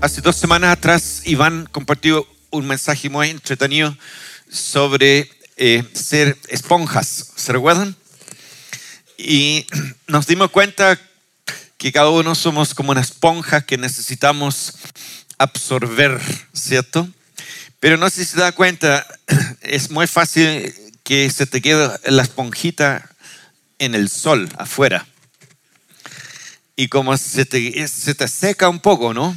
hace dos semanas atrás Iván compartió un mensaje muy entretenido sobre eh, ser esponjas. ¿Se recuerdan? Y nos dimos cuenta que cada uno somos como una esponja que necesitamos absorber, ¿cierto? Pero no sé si se da cuenta, es muy fácil que se te quede la esponjita en el sol, afuera. Y como se te, se te seca un poco, ¿no?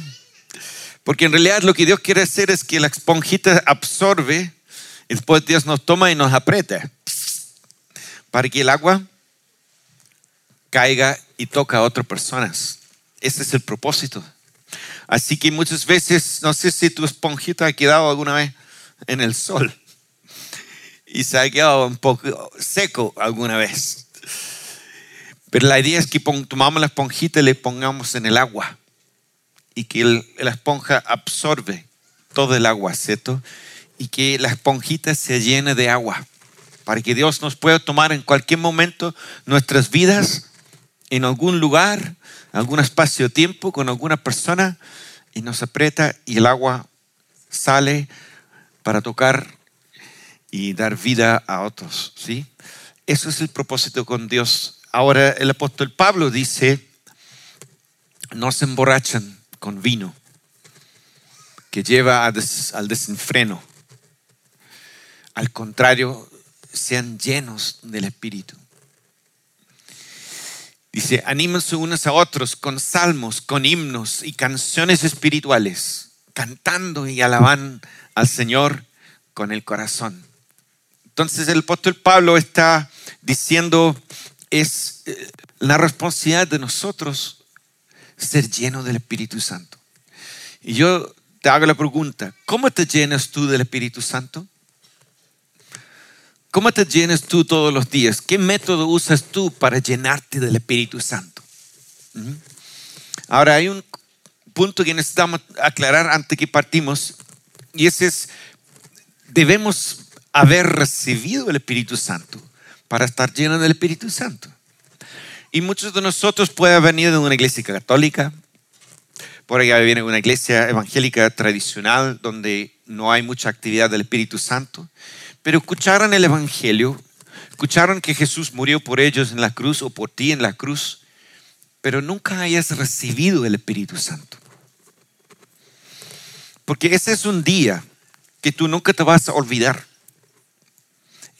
Porque en realidad lo que Dios quiere hacer es que la esponjita absorbe y después Dios nos toma y nos aprieta para que el agua caiga y toque a otras personas. Ese es el propósito. Así que muchas veces, no sé si tu esponjita ha quedado alguna vez en el sol y se ha quedado un poco seco alguna vez. Pero la idea es que tomamos la esponjita y le pongamos en el agua y que la esponja absorbe todo el agua, ¿cierto? Y que la esponjita se llene de agua para que Dios nos pueda tomar en cualquier momento nuestras vidas en algún lugar, algún espacio de tiempo con alguna persona y nos aprieta y el agua sale para tocar y dar vida a otros, ¿sí? Eso es el propósito con Dios. Ahora el apóstol Pablo dice, no se emborrachan con vino, que lleva al desenfreno. Al contrario, sean llenos del Espíritu. Dice, anímense unos a otros con salmos, con himnos y canciones espirituales, cantando y alaban al Señor con el corazón. Entonces el apóstol Pablo está diciendo, es eh, la responsabilidad de nosotros ser lleno del Espíritu Santo. Y yo te hago la pregunta, ¿cómo te llenas tú del Espíritu Santo? ¿Cómo te llenas tú todos los días? ¿Qué método usas tú para llenarte del Espíritu Santo? Ahora hay un punto que necesitamos aclarar antes que partimos y ese es, debemos haber recibido el Espíritu Santo para estar llenos del Espíritu Santo. Y muchos de nosotros pueden venir de una iglesia católica, por allá viene una iglesia evangélica tradicional donde no hay mucha actividad del Espíritu Santo, pero escucharon el Evangelio, escucharon que Jesús murió por ellos en la cruz o por ti en la cruz, pero nunca hayas recibido el Espíritu Santo. Porque ese es un día que tú nunca te vas a olvidar.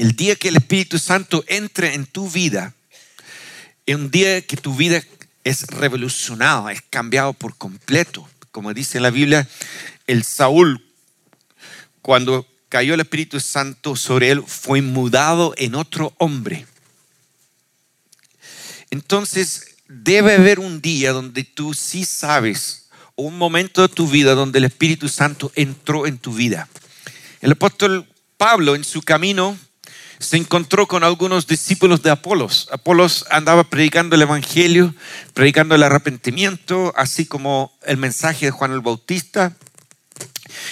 El día que el Espíritu Santo entre en tu vida, es un día que tu vida es revolucionado, es cambiado por completo. Como dice la Biblia, el Saúl, cuando cayó el Espíritu Santo sobre él, fue mudado en otro hombre. Entonces, debe haber un día donde tú sí sabes, un momento de tu vida donde el Espíritu Santo entró en tu vida. El apóstol Pablo en su camino se encontró con algunos discípulos de Apolos. Apolos andaba predicando el Evangelio, predicando el arrepentimiento, así como el mensaje de Juan el Bautista.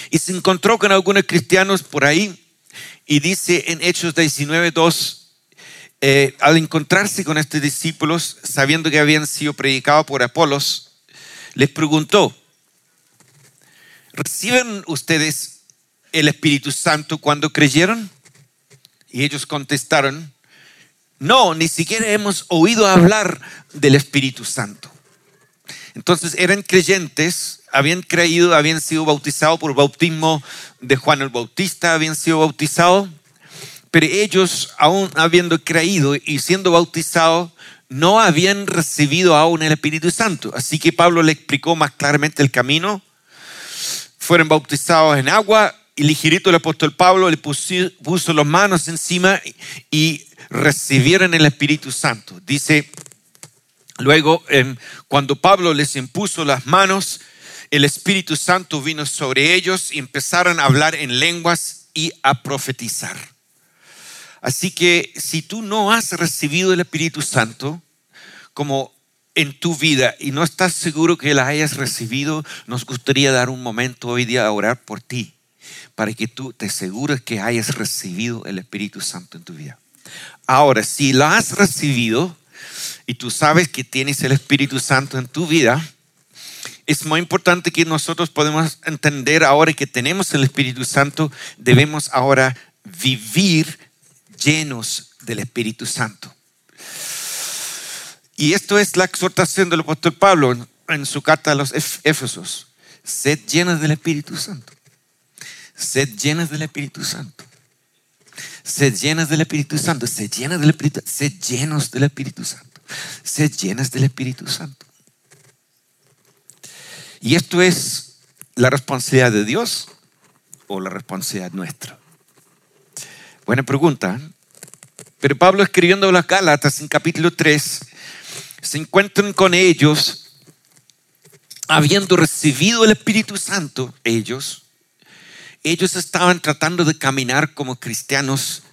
Y se encontró con algunos cristianos por ahí y dice en Hechos 19.2, eh, al encontrarse con estos discípulos, sabiendo que habían sido predicados por Apolos, les preguntó, ¿reciben ustedes el Espíritu Santo cuando creyeron? Y ellos contestaron, no, ni siquiera hemos oído hablar del Espíritu Santo. Entonces eran creyentes, habían creído, habían sido bautizados por bautismo de Juan el Bautista, habían sido bautizados, pero ellos, aún habiendo creído y siendo bautizados, no habían recibido aún el Espíritu Santo. Así que Pablo le explicó más claramente el camino. Fueron bautizados en agua ligerito el apóstol Pablo le puso, puso las manos encima y recibieron el Espíritu Santo. Dice, luego, em, cuando Pablo les impuso las manos, el Espíritu Santo vino sobre ellos y empezaron a hablar en lenguas y a profetizar. Así que si tú no has recibido el Espíritu Santo como en tu vida y no estás seguro que la hayas recibido, nos gustaría dar un momento hoy día a orar por ti para que tú te asegures que hayas recibido el Espíritu Santo en tu vida. Ahora, si lo has recibido y tú sabes que tienes el Espíritu Santo en tu vida, es muy importante que nosotros podemos entender ahora que tenemos el Espíritu Santo, debemos ahora vivir llenos del Espíritu Santo. Y esto es la exhortación del apóstol Pablo en, su carta a los Éfesos. Sed llenos del Espíritu Santo. Sed llenos del Espíritu Santo. Sed llenas del Espíritu Santo. Sed llenas del Espíritu Sed llenos del Espíritu Santo. Sed llenas del Espíritu Santo. Y esto es la responsabilidad de Dios o la responsabilidad nuestra. Buena pregunta. ¿eh? Pero Pablo escribiendo a las Gálatas en capítulo 3 se encuentran con ellos, habiendo recibido el Espíritu Santo, ellos, ellos estaban tratando de caminar como cristianos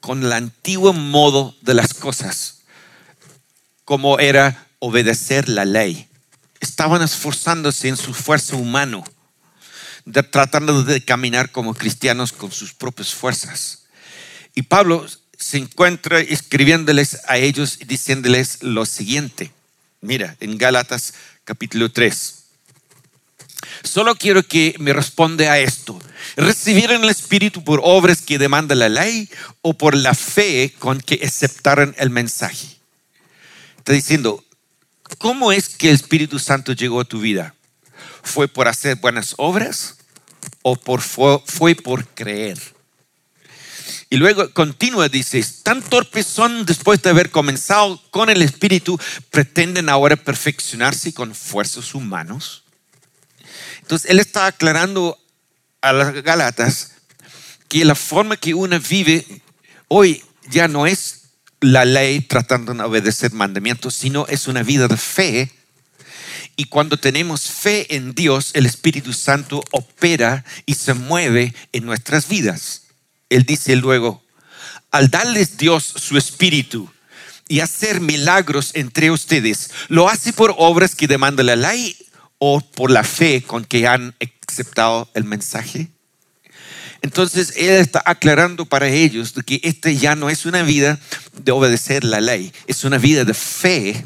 con el antiguo modo de las cosas, como era obedecer la ley. Estaban esforzándose en su esfuerzo humano, tratando de caminar como cristianos con sus propias fuerzas. Y Pablo se encuentra escribiéndoles a ellos y diciéndoles lo siguiente. Mira, en Gálatas capítulo 3. Solo quiero que me responda a esto. ¿Recibieron el Espíritu por obras que demanda la ley o por la fe con que aceptaron el mensaje? Está diciendo, ¿cómo es que el Espíritu Santo llegó a tu vida? ¿Fue por hacer buenas obras o por, fue, fue por creer? Y luego continúa, dice, tan torpes son después de haber comenzado con el Espíritu, pretenden ahora perfeccionarse con fuerzas humanos. Entonces, él está aclarando a las Galatas que la forma que uno vive hoy ya no es la ley tratando de obedecer mandamientos, sino es una vida de fe. Y cuando tenemos fe en Dios, el Espíritu Santo opera y se mueve en nuestras vidas. Él dice luego, al darles Dios su espíritu y hacer milagros entre ustedes, ¿lo hace por obras que demanda la ley o por la fe con que han aceptado el mensaje? Entonces Él está aclarando para ellos que esta ya no es una vida de obedecer la ley, es una vida de fe,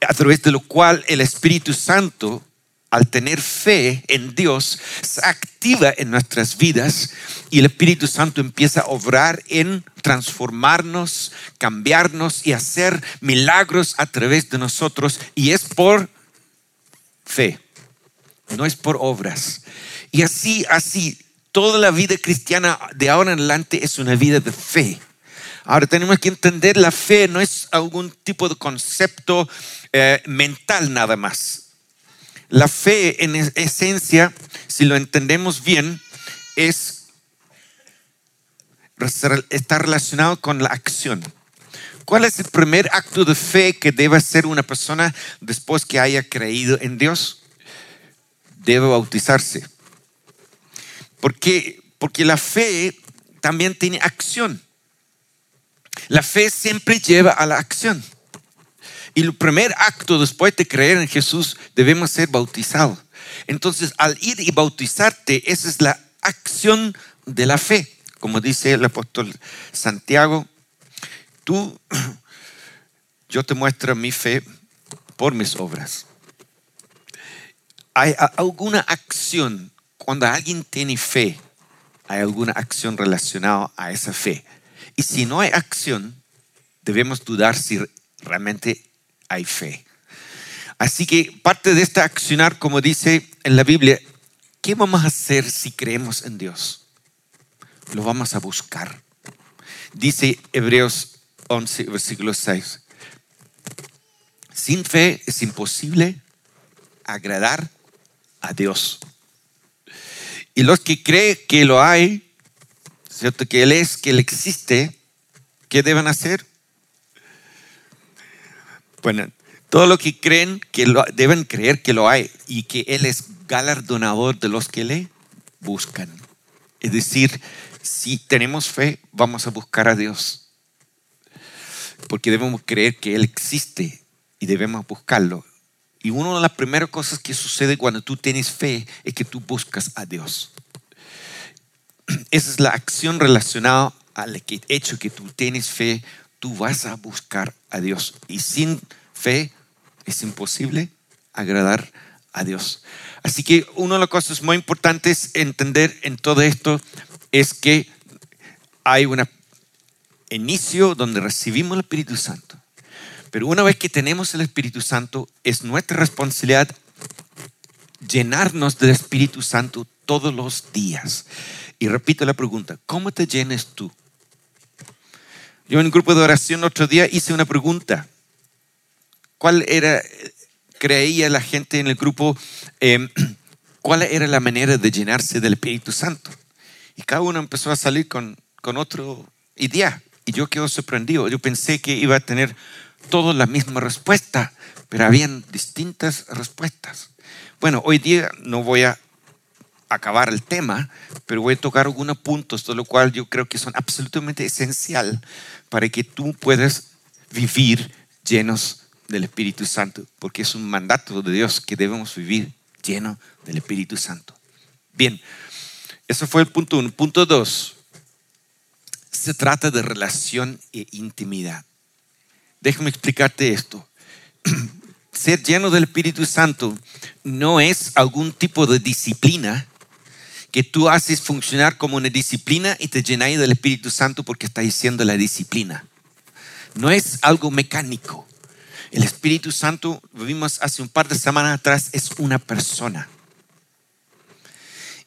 a través de lo cual el Espíritu Santo al tener fe en Dios, se activa en nuestras vidas y el Espíritu Santo empieza a obrar en transformarnos, cambiarnos y hacer milagros a través de nosotros. Y es por fe, no es por obras. Y así, así, toda la vida cristiana de ahora en adelante es una vida de fe. Ahora tenemos que entender la fe no es algún tipo de concepto eh, mental nada más. La fe en esencia, si lo entendemos bien, es está relacionado con la acción. ¿Cuál es el primer acto de fe que debe hacer una persona después que haya creído en Dios? Debe bautizarse. Porque, porque la fe también tiene acción. La fe siempre lleva a la acción. Y el primer acto después de creer en Jesús debemos ser bautizados. Entonces, al ir y bautizarte, esa es la acción de la fe. Como dice el apóstol Santiago, tú, yo te muestro mi fe por mis obras. Hay alguna acción, cuando alguien tiene fe, hay alguna acción relacionada a esa fe. Y si no hay acción, debemos dudar si realmente hay fe. Así que parte de este accionar, como dice en la Biblia, ¿qué vamos a hacer si creemos en Dios? Lo vamos a buscar. Dice Hebreos 11, versículo 6. Sin fe es imposible agradar a Dios. Y los que creen que lo hay, ¿cierto? Que Él es, que Él existe, ¿qué deben hacer? Bueno, todo lo que creen que lo, deben creer que lo hay y que Él es galardonador de los que le buscan. Es decir, si tenemos fe, vamos a buscar a Dios. Porque debemos creer que Él existe y debemos buscarlo. Y una de las primeras cosas que sucede cuando tú tienes fe es que tú buscas a Dios. Esa es la acción relacionada al hecho que tú tienes fe, tú vas a buscar a Dios. Y sin fe es imposible agradar a Dios. Así que una de las cosas muy importantes entender en todo esto es que hay un inicio donde recibimos el Espíritu Santo. Pero una vez que tenemos el Espíritu Santo, es nuestra responsabilidad llenarnos del Espíritu Santo todos los días. Y repito la pregunta, ¿cómo te llenes tú? Yo en un grupo de oración otro día hice una pregunta. ¿Cuál era, creía la gente en el grupo, em, cuál era la manera de llenarse del Espíritu Santo? Y cada uno empezó a salir con, con otro idea. Y yo quedé sorprendido. Yo pensé que iba a tener todos la misma respuesta, pero habían distintas respuestas. Bueno, hoy día no voy a acabar el tema, pero voy a tocar algunos puntos, de lo cual yo creo que son absolutamente esencial para que tú puedas vivir llenos del Espíritu Santo, porque es un mandato de Dios que debemos vivir lleno del Espíritu Santo. Bien, eso fue el punto uno. Punto dos, se trata de relación e intimidad. Déjame explicarte esto. Ser lleno del Espíritu Santo no es algún tipo de disciplina que tú haces funcionar como una disciplina y te llenáis del Espíritu Santo porque está diciendo la disciplina. No es algo mecánico. El Espíritu Santo, vimos hace un par de semanas atrás, es una persona.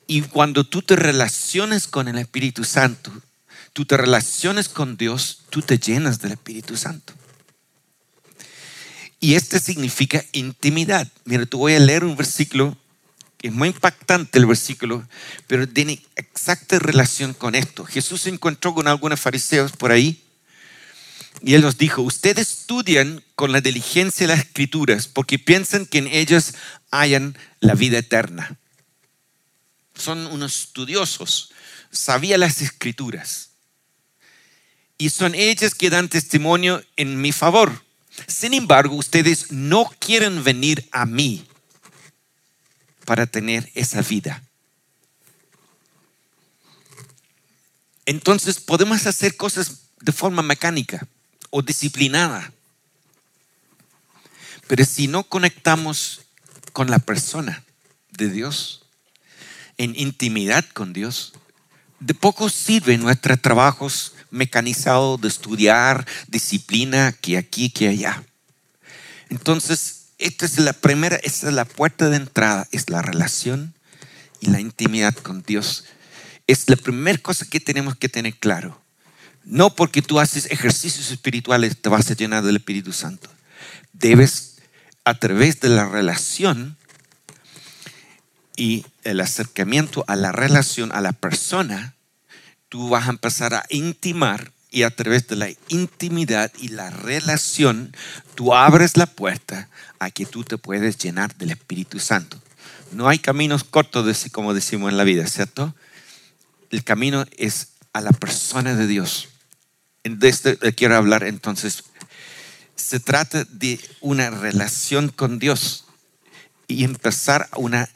Y cuando tú te relaciones con el Espíritu Santo, tú te relaciones con Dios, tú te llenas del Espíritu Santo. Y este significa intimidad. Mira, tú voy a leer un versículo es muy impactante el versículo, pero tiene exacta relación con esto. Jesús se encontró con algunos fariseos por ahí y él nos dijo, ustedes estudian con la diligencia las escrituras porque piensan que en ellas hayan la vida eterna. Son unos estudiosos, sabían las escrituras. Y son ellas que dan testimonio en mi favor. Sin embargo, ustedes no quieren venir a mí para tener esa vida. Entonces podemos hacer cosas de forma mecánica o disciplinada. Pero si no conectamos con la persona de Dios, en intimidad con Dios, de poco sirven nuestros trabajos mecanizados de estudiar, disciplina, que aquí, que allá. Entonces, esta es la primera, esta es la puerta de entrada, es la relación y la intimidad con Dios. Es la primera cosa que tenemos que tener claro. No porque tú haces ejercicios espirituales te vas a llenar del Espíritu Santo. Debes, a través de la relación y el acercamiento a la relación, a la persona, tú vas a empezar a intimar y a través de la intimidad y la relación, tú abres la puerta a que tú te puedes llenar del Espíritu Santo. No hay caminos cortos, como decimos en la vida, ¿cierto? El camino es a la persona de Dios. De esto quiero hablar entonces. Se trata de una relación con Dios y empezar una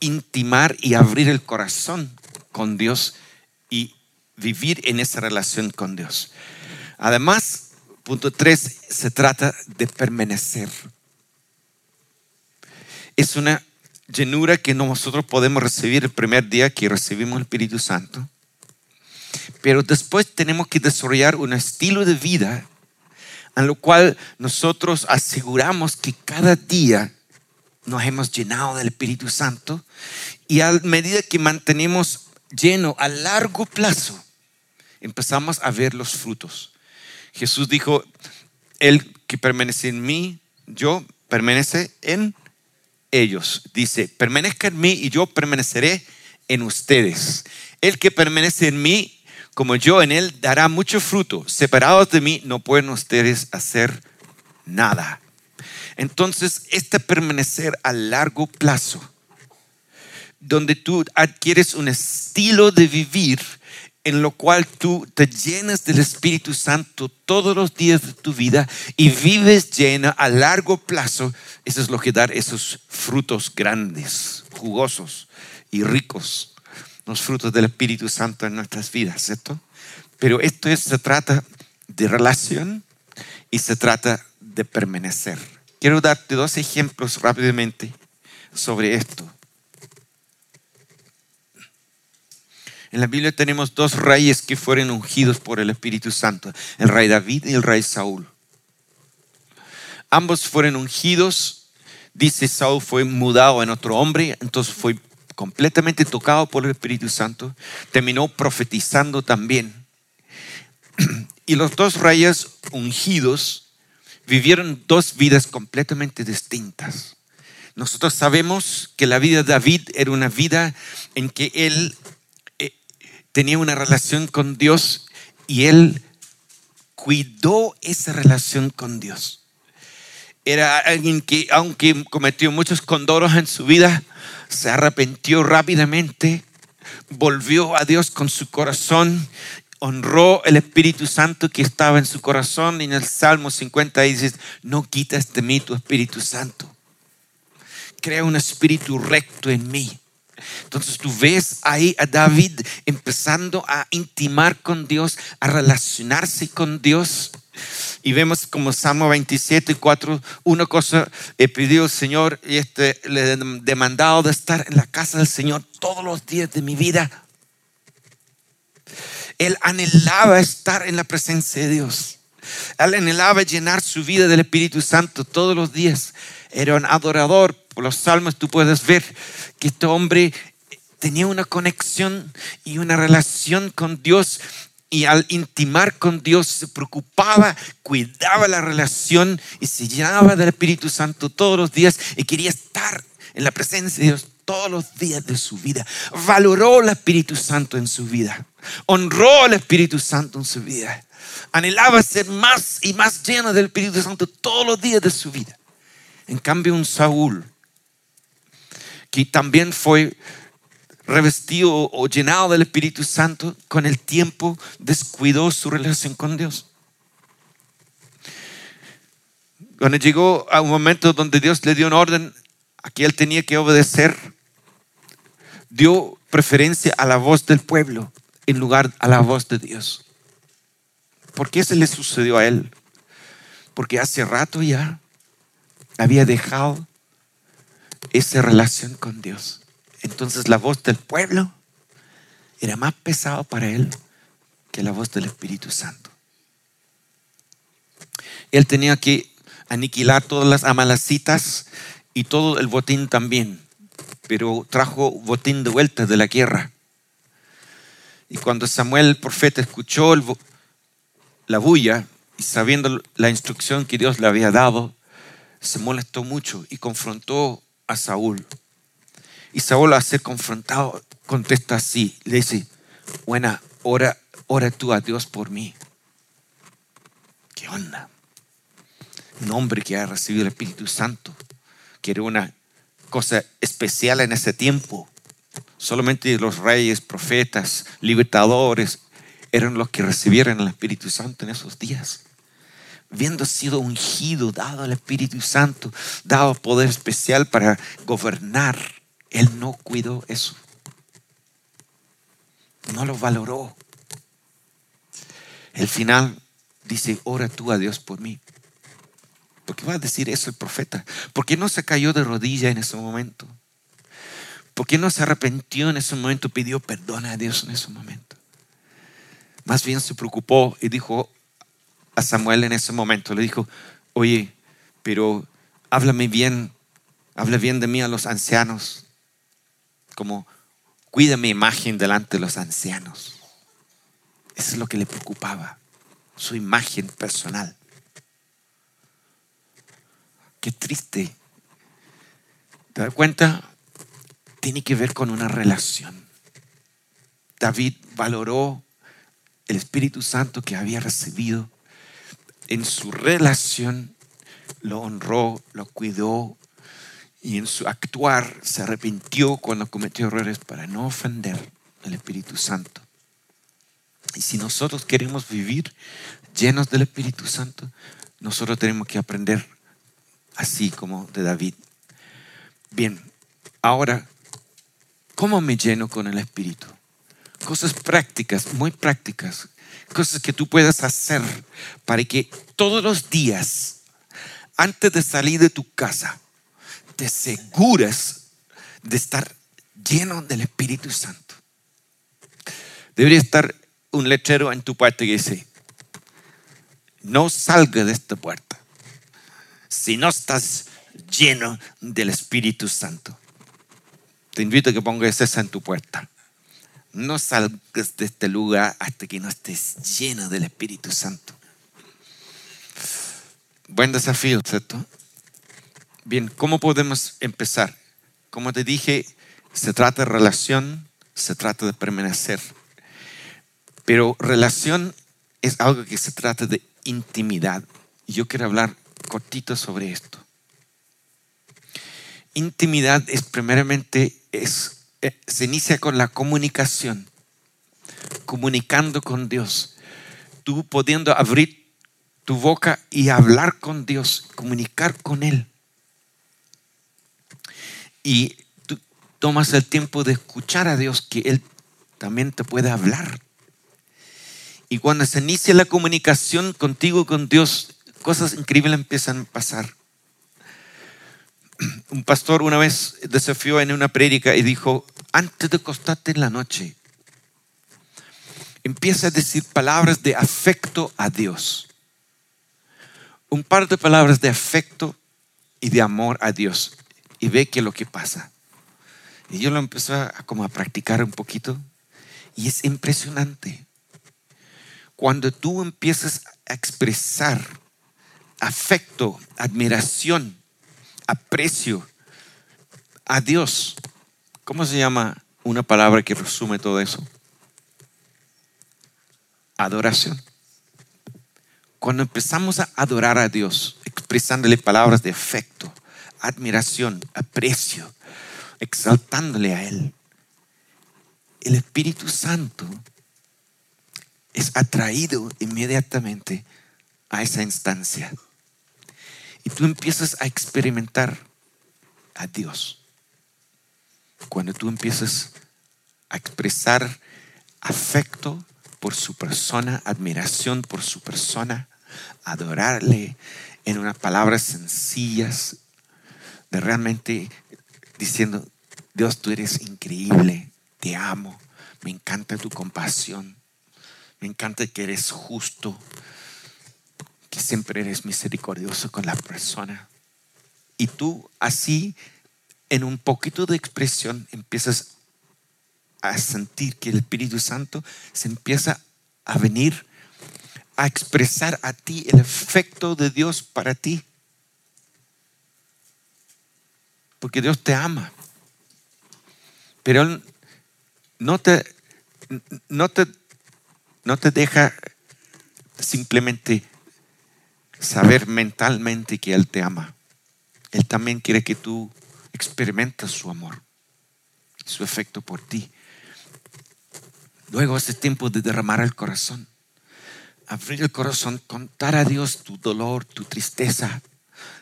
intimar y abrir el corazón con Dios y vivir en esa relación con Dios. Además, punto tres, se trata de permanecer. Es una llenura que nosotros podemos recibir el primer día que recibimos el Espíritu Santo. Pero después tenemos que desarrollar un estilo de vida en lo cual nosotros aseguramos que cada día nos hemos llenado del Espíritu Santo y a medida que mantenemos lleno a largo plazo, empezamos a ver los frutos. Jesús dijo, el que permanece en mí, yo permanece en ellos. Dice, permanezca en mí y yo permaneceré en ustedes. El que permanece en mí, como yo en él, dará mucho fruto. Separados de mí, no pueden ustedes hacer nada. Entonces, este permanecer a largo plazo, donde tú adquieres un estilo de vivir en lo cual tú te llenas del Espíritu Santo todos los días de tu vida y vives llena a largo plazo, eso es lo que da esos frutos grandes, jugosos y ricos, los frutos del Espíritu Santo en nuestras vidas, ¿cierto? Pero esto se trata de relación y se trata de permanecer. Quiero darte dos ejemplos rápidamente sobre esto. En la Biblia tenemos dos reyes que fueron ungidos por el Espíritu Santo, el rey David y el rey Saúl. Ambos fueron ungidos. Dice Saúl fue mudado en otro hombre, entonces fue completamente tocado por el Espíritu Santo. Terminó profetizando también. Y los dos reyes ungidos vivieron dos vidas completamente distintas. Nosotros sabemos que la vida de David era una vida en que él eh, tenía una relación con Dios y él cuidó esa relación con Dios. Era alguien que, aunque cometió muchos condoros en su vida, se arrepintió rápidamente, volvió a Dios con su corazón honró el Espíritu Santo que estaba en su corazón. Y en el Salmo 50 dice, no quitas de mí tu Espíritu Santo. Crea un espíritu recto en mí. Entonces tú ves ahí a David empezando a intimar con Dios, a relacionarse con Dios. Y vemos como Salmo 27 y 4, una cosa he pedido al Señor y este, le he demandado de estar en la casa del Señor todos los días de mi vida él anhelaba estar en la presencia de Dios. Él anhelaba llenar su vida del Espíritu Santo todos los días. Era un adorador. Por los salmos tú puedes ver que este hombre tenía una conexión y una relación con Dios y al intimar con Dios se preocupaba, cuidaba la relación y se llenaba del Espíritu Santo todos los días y quería estar en la presencia de Dios todos los días de su vida. Valoró el Espíritu Santo en su vida. Honró al Espíritu Santo en su vida. Anhelaba ser más y más lleno del Espíritu Santo todos los días de su vida. En cambio, un Saúl, que también fue revestido o llenado del Espíritu Santo, con el tiempo descuidó su relación con Dios. Cuando llegó a un momento donde Dios le dio un orden a que él tenía que obedecer, dio preferencia a la voz del pueblo en lugar a la voz de Dios. ¿Por qué se le sucedió a él? Porque hace rato ya había dejado esa relación con Dios. Entonces la voz del pueblo era más pesada para él que la voz del Espíritu Santo. Él tenía que aniquilar todas las amalacitas y todo el botín también pero trajo botín de vuelta de la guerra. Y cuando Samuel el profeta escuchó la bulla y sabiendo la instrucción que Dios le había dado, se molestó mucho y confrontó a Saúl. Y Saúl al ser confrontado contesta así, le dice, buena, ora, tú a Dios por mí. ¿Qué onda? Un hombre que ha recibido el Espíritu Santo, que era una cosa especial en ese tiempo. Solamente los reyes, profetas, libertadores eran los que recibieron el Espíritu Santo en esos días. Viendo sido ungido, dado al Espíritu Santo, dado poder especial para gobernar, él no cuidó eso. No lo valoró. El final dice, ora tú a Dios por mí. ¿Por qué va a decir eso el profeta? ¿Por qué no se cayó de rodillas en ese momento? ¿Por qué no se arrepintió en ese momento, pidió perdón a Dios en ese momento? Más bien se preocupó y dijo a Samuel en ese momento, le dijo, oye, pero háblame bien, habla bien de mí a los ancianos, como cuida mi imagen delante de los ancianos. Eso es lo que le preocupaba, su imagen personal. Qué triste. ¿Te das cuenta? Tiene que ver con una relación. David valoró el Espíritu Santo que había recibido en su relación, lo honró, lo cuidó y en su actuar se arrepintió cuando cometió errores para no ofender al Espíritu Santo. Y si nosotros queremos vivir llenos del Espíritu Santo, nosotros tenemos que aprender así como de David. Bien, ahora, ¿cómo me lleno con el Espíritu? Cosas prácticas, muy prácticas, cosas que tú puedas hacer para que todos los días, antes de salir de tu casa, te asegures de estar lleno del Espíritu Santo. Debería estar un letrero en tu puerta que dice, no salga de esta puerta si no estás lleno del Espíritu Santo. Te invito a que pongas esa en tu puerta. No salgas de este lugar hasta que no estés lleno del Espíritu Santo. Buen desafío, ¿cierto? Bien, ¿cómo podemos empezar? Como te dije, se trata de relación, se trata de permanecer. Pero relación es algo que se trata de intimidad. Yo quiero hablar cortito sobre esto. Intimidad es primeramente, es, eh, se inicia con la comunicación, comunicando con Dios. Tú pudiendo abrir tu boca y hablar con Dios, comunicar con Él. Y tú tomas el tiempo de escuchar a Dios, que Él también te puede hablar. Y cuando se inicia la comunicación contigo, con Dios, cosas increíbles empiezan a pasar. Un pastor una vez desafió en una prédica y dijo, antes de acostarte en la noche, empieza a decir palabras de afecto a Dios. Un par de palabras de afecto y de amor a Dios y ve qué es lo que pasa. Y yo lo empecé a, como a practicar un poquito y es impresionante. Cuando tú empiezas a expresar afecto, admiración, aprecio a Dios, ¿cómo se llama una palabra que resume todo eso? Adoración. Cuando empezamos a adorar a Dios, expresándole palabras de afecto, admiración, aprecio, exaltándole a Él, el Espíritu Santo es atraído inmediatamente a esa instancia. Y tú empiezas a experimentar a Dios. Cuando tú empiezas a expresar afecto por su persona, admiración por su persona, adorarle en unas palabras sencillas, de realmente diciendo, Dios, tú eres increíble, te amo, me encanta tu compasión, me encanta que eres justo, siempre eres misericordioso con la persona. Y tú así, en un poquito de expresión, empiezas a sentir que el Espíritu Santo se empieza a venir a expresar a ti el efecto de Dios para ti. Porque Dios te ama. Pero Él no te, no te, no te deja simplemente saber mentalmente que Él te ama. Él también quiere que tú experimentes su amor, su efecto por ti. Luego es tiempo de derramar el corazón, abrir el corazón, contar a Dios tu dolor, tu tristeza,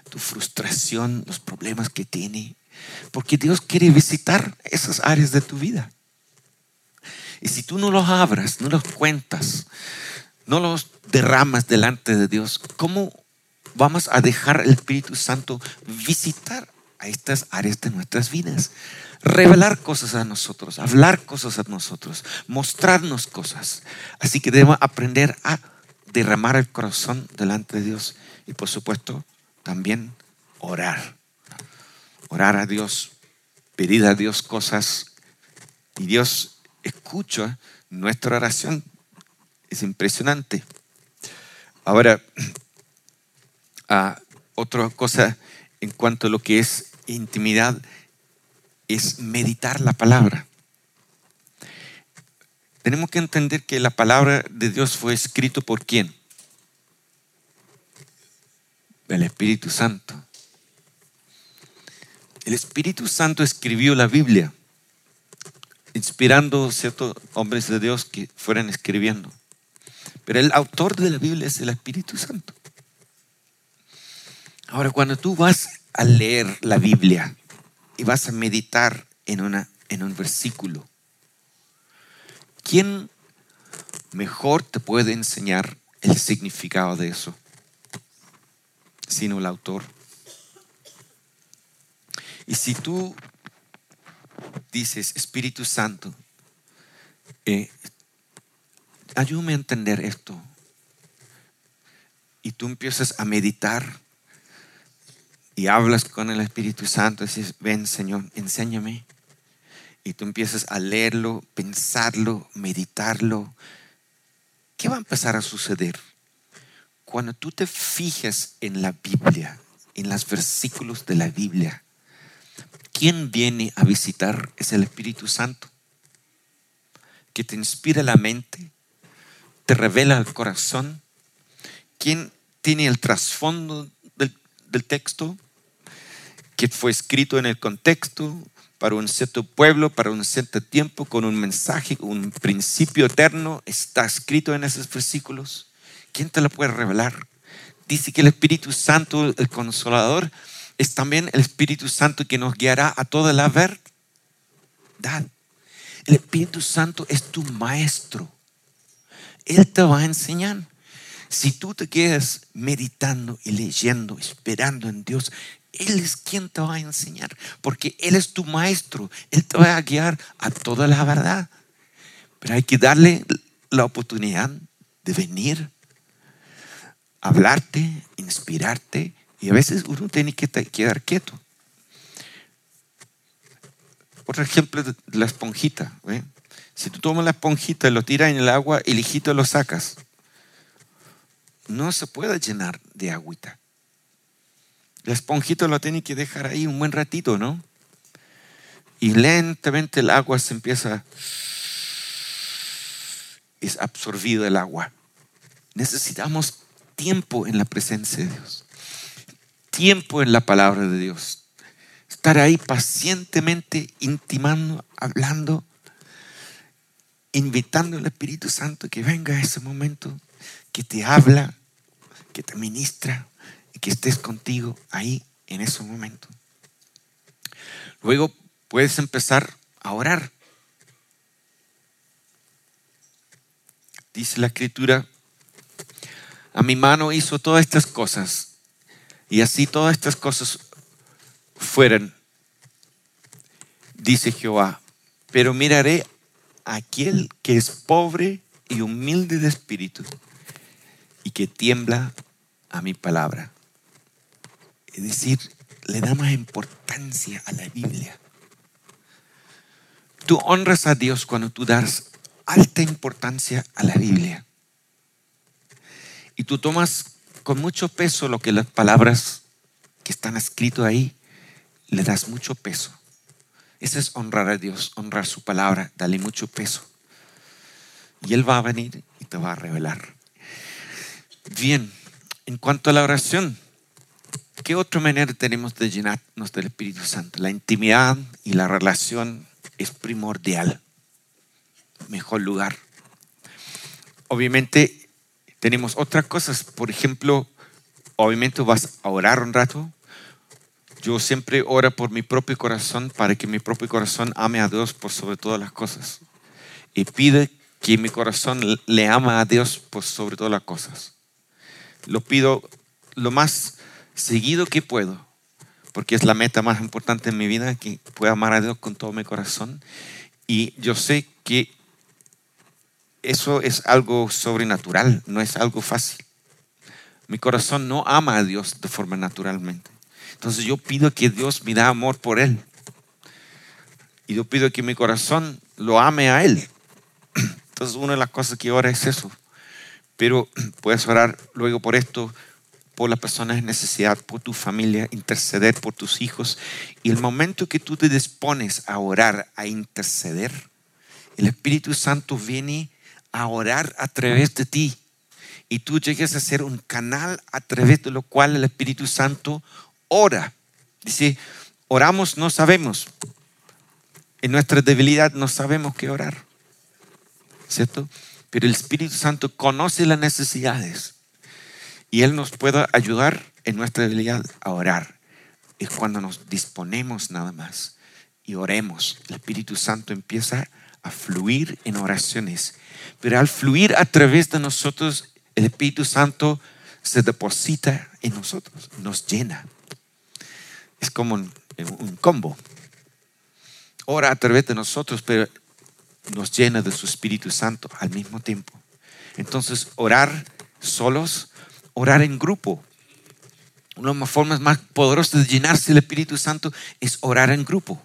tu frustración, los problemas que tiene. Porque Dios quiere visitar esas áreas de tu vida. Y si tú no los abras, no los cuentas, no los derramas delante de Dios, ¿cómo vamos a dejar el Espíritu Santo visitar a estas áreas de nuestras vidas? Revelar cosas a nosotros, hablar cosas a nosotros, mostrarnos cosas. Así que debemos aprender a derramar el corazón delante de Dios y por supuesto también orar. Orar a Dios, pedir a Dios cosas y Dios escucha nuestra oración es impresionante. Ahora, otra cosa en cuanto a lo que es intimidad es meditar la palabra. Tenemos que entender que la palabra de Dios fue escrito por quién? El Espíritu Santo. El Espíritu Santo escribió la Biblia, inspirando ciertos hombres de Dios que fueran escribiendo. Pero el autor de la Biblia es el Espíritu Santo. Ahora, cuando tú vas a leer la Biblia y vas a meditar en, una, en un versículo, ¿quién mejor te puede enseñar el significado de eso? Sino el autor. Y si tú dices, Espíritu Santo, eh, ayúdame a entender esto. Y tú empiezas a meditar y hablas con el Espíritu Santo dices, ven Señor, enséñame. Y tú empiezas a leerlo, pensarlo, meditarlo. ¿Qué va a empezar a suceder? Cuando tú te fijas en la Biblia, en los versículos de la Biblia, ¿quién viene a visitar? Es el Espíritu Santo, que te inspira la mente, te revela el corazón. ¿Quién tiene el trasfondo del, texto? Que fue escrito en el contexto para un cierto pueblo, para un cierto tiempo, con un mensaje, un principio eterno, está escrito en esos versículos. ¿Quién te lo puede revelar? Dice que el Espíritu Santo, el consolador, es también el Espíritu Santo que nos guiará a toda la verdad. El Espíritu Santo es tu maestro. Él te va a enseñar. Si tú te quedas meditando y leyendo, esperando en Dios, Él es quien te va a enseñar, porque Él es tu maestro. Él te va a guiar a toda la verdad. Pero hay que darle la oportunidad de venir, hablarte, inspirarte, y a veces uno tiene que quedar quieto. Otro ejemplo de la esponjita. Si tú tomas la esponjita y lo tiras en el agua, el hijito lo sacas. No se puede llenar de agüita. La esponjita lo tiene que dejar ahí un buen ratito, ¿no? Y lentamente el agua se empieza, es absorbido el agua. Necesitamos tiempo en la presencia de Dios, tiempo en la palabra de Dios, estar ahí pacientemente intimando, hablando invitando al Espíritu Santo que venga a ese momento, que te habla, que te ministra y que estés contigo ahí en ese momento. Luego puedes empezar a orar. Dice la escritura, a mi mano hizo todas estas cosas y así todas estas cosas fueran, dice Jehová, pero miraré aquel que es pobre y humilde de espíritu y que tiembla a mi palabra. Es decir, le da más importancia a la Biblia. Tú honras a Dios cuando tú das alta importancia a la Biblia. Y tú tomas con mucho peso lo que las palabras que están escritas ahí, le das mucho peso. Eso es honrar a Dios, honrar su palabra, darle mucho peso. Y Él va a venir y te va a revelar. Bien, en cuanto a la oración, ¿qué otra manera tenemos de llenarnos del Espíritu Santo? La intimidad y la relación es primordial. Mejor lugar. Obviamente tenemos otras cosas. Por ejemplo, obviamente vas a orar un rato, yo siempre oro por mi propio corazón para que mi propio corazón ame a Dios por sobre todas las cosas. Y pide que mi corazón le ama a Dios por sobre todas las cosas. Lo pido lo más seguido que puedo, porque es la meta más importante en mi vida, que pueda amar a Dios con todo mi corazón. Y yo sé que eso es algo sobrenatural, no es algo fácil. Mi corazón no ama a Dios de forma naturalmente. Entonces yo pido que Dios me da amor por Él. Y yo pido que mi corazón lo ame a Él. Entonces una de las cosas que ora es eso. Pero puedes orar luego por esto, por las personas en necesidad, por tu familia, interceder por tus hijos. Y el momento que tú te dispones a orar, a interceder, el Espíritu Santo viene a orar a través de ti. Y tú llegues a ser un canal a través de lo cual el Espíritu Santo ora. Dice, oramos, no sabemos. En nuestra debilidad no sabemos qué orar. ¿Cierto? Pero el Espíritu Santo conoce las necesidades y Él nos puede ayudar en nuestra debilidad a orar. Es cuando nos disponemos nada más y oremos. El Espíritu Santo empieza a fluir en oraciones. Pero al fluir a través de nosotros, el Espíritu Santo se deposita en nosotros, nos llena es como un, combo. ora a través de nosotros, pero nos llena de su Espíritu Santo al mismo tiempo. Entonces, orar solos, orar en grupo. Una de las formas más poderosas de llenarse del Espíritu Santo es orar en grupo.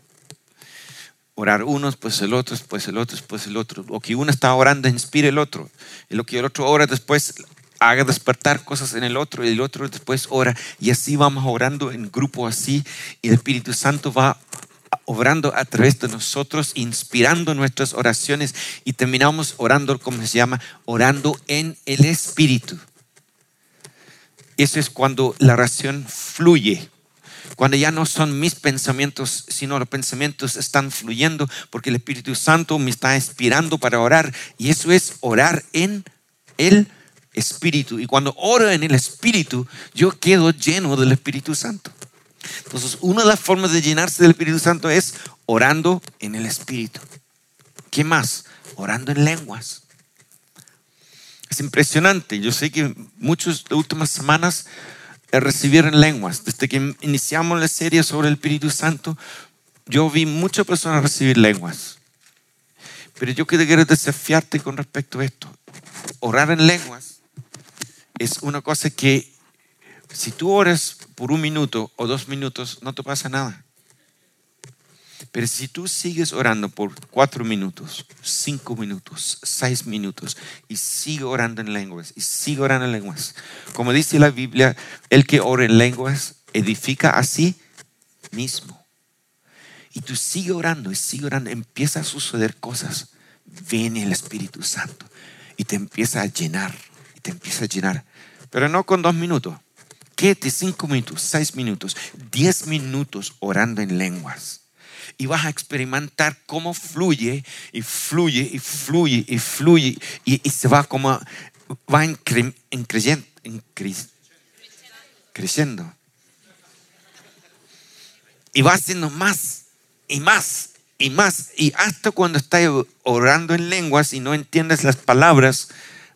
Orar unos, pues el otro, pues el otro, pues el otro. O que uno está orando, inspire el otro. Y lo que el otro ora después haga despertar cosas en el otro y el otro después ora. Y así vamos orando en grupo así. Y el Espíritu Santo va obrando a través de nosotros, inspirando nuestras oraciones y terminamos orando, como se llama, orando en el Espíritu. Eso es cuando la oración fluye, cuando ya no son mis pensamientos, sino los pensamientos están fluyendo porque el Espíritu Santo me está inspirando para orar y eso es orar en el Espíritu. Y cuando oro en el Espíritu, yo quedo lleno del Espíritu Santo. Entonces, una de las formas de llenarse del Espíritu Santo es orando en el Espíritu. ¿Qué más? Orando en lenguas. Es impresionante. Yo sé que muchas de últimas semanas recibieron lenguas. Desde que iniciamos la serie sobre el Espíritu Santo, yo vi muchas personas recibir lenguas. Pero yo quiero desafiarte con respecto a esto. Orar en lenguas es una cosa que si tú oras por un minuto o dos minutos, no te pasa nada. Pero si tú sigues orando por cuatro minutos, cinco minutos, seis minutos, y sigue orando en lenguas, y sigue orando en lenguas, como dice la Biblia, el que ora en lenguas edifica a sí mismo. Y tú sigue orando y sigue orando, empieza a suceder cosas. Viene el Espíritu Santo y te empieza a llenar, y te empieza a llenar. Pero no con dos minutos de cinco minutos, seis minutos, diez minutos orando en lenguas. Y vas a experimentar cómo fluye y fluye y fluye y fluye y, se va como, va en, creciendo. Y va haciendo más y más y más. Y hasta cuando estás orando en lenguas y no entiendes las palabras,